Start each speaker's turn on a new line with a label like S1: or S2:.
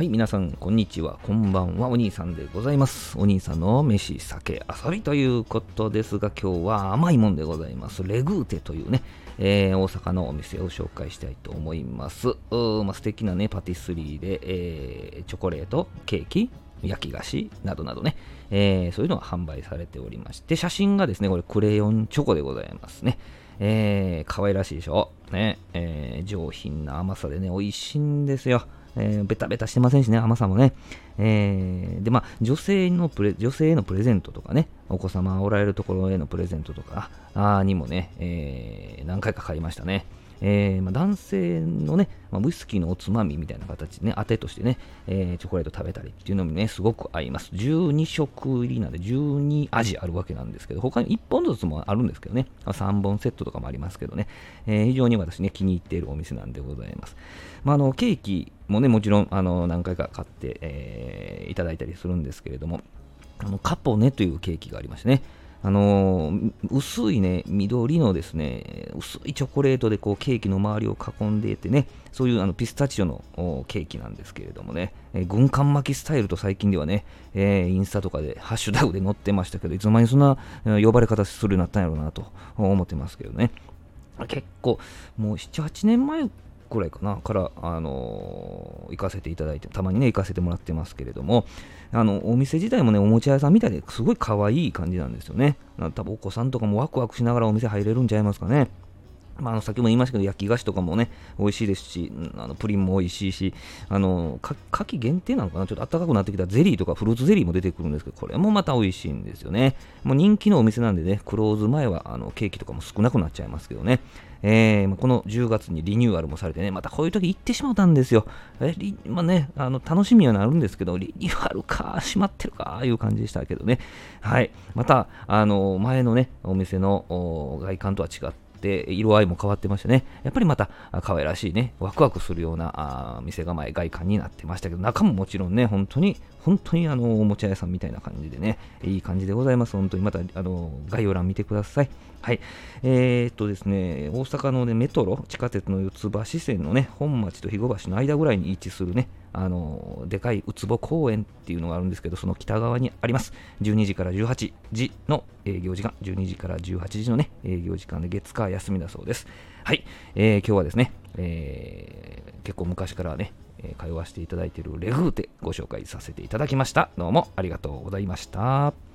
S1: はい、皆さん、こんにちは。こんばんは。お兄さんでございます。お兄さんの飯、酒、遊びということですが、今日は甘いもんでございます。レグーテというね、えー大阪のお店を紹介したいと思います。うーまあ、素敵なね、パティスリーで、えーチョコレート、ケーキ、焼き菓子などなどね、えーそういうのが販売されておりまして、写真がですね、これクレヨンチョコでございますね。えー、可愛らしいでしょ？ね、えー上品な甘さでね、美味しいんですよ。えーベタベタしてませんしね、甘さもね。えーで、まあ、女性のプレ、女性へのプレゼントとかね、お子様おられるところへのプレゼントとかあにもね、えー何回か買いましたね。えーまあ、男性のね、まあ、ウイスキーのおつまみみたいな形でね、当てとしてね、えーチョコレート食べたりっていうのもね、すごく合います。12色入りなんで、12味あるわけなんですけど、他に1本ずつもあるんですけどね、3本セットとかもありますけどね、えー非常に私ね、気に入っているお店なんでございます。まあ、あのケーキもね、もちろんあの何回か買って、えいただいたりするんですけれども、あのカポネというケーキがありましてね、あのー薄いね、緑のですね、薄いチョコレートでこうケーキの周りを囲んでいてね、そういうあのピスタチオのケーキなんですけれどもね、えー軍艦巻きスタイルと最近ではね、えーインスタとかでハッシュタグで載ってましたけど、いつの間にそんな呼ばれ方するようになったんやろうなと思ってますけどね。結構、もう7、8年前ぐらいかな、から、あのー行かせていただいて、たまにね、行かせてもらってますけれども、あの、お店自体もね、おもちゃ屋さんみたいですごい可愛い感じなんですよね。多分お子さんとかもワクワクしながらお店入れるんちゃいますかね。まあ、あの先も言いましたけど、焼き菓子とかもね、美味しいですし、あのプリンも美味しいし、あのか夏季限定なのかな、ちょっと暖かくなってきたゼリーとかフルーツゼリーも出てくるんですけど、これもまた美味しいんですよね。もう人気のお店なんでね、クローズ前はあのケーキとかも少なくなっちゃいますけどね。えーこの10月にリニューアルもされてね、またこういう時行ってしまったんですよ。えリまあね、あの楽しみはなるんですけど、リニューアルか、閉まってるか、いう感じでしたけどね。はい。また、あの前のね、お店のお外観とは違って、で色合いも変わってましてね、やっぱりまた可愛らしいね、ワクワクするようなあ店構え、外観になってましたけど、中ももちろんね、本当に、本当にあのおもちゃ屋さんみたいな感じでね、いい感じでございます。本当にまたあの概要欄見てください。はい。えー、っとですね、大阪の、ね、メトロ、地下鉄の四つ橋線のね、本町と肥後橋の間ぐらいに位置するね、あのでかいウツボ公園っていうのがあるんですけど、その北側にあります。12時から18時の営業時間、12時から18時のね、営業時間で月火休みだそうです。はい、えー今日はですね、えー結構昔からね、え通わせていただいているレグーテご紹介させていただきました。どうもありがとうございました。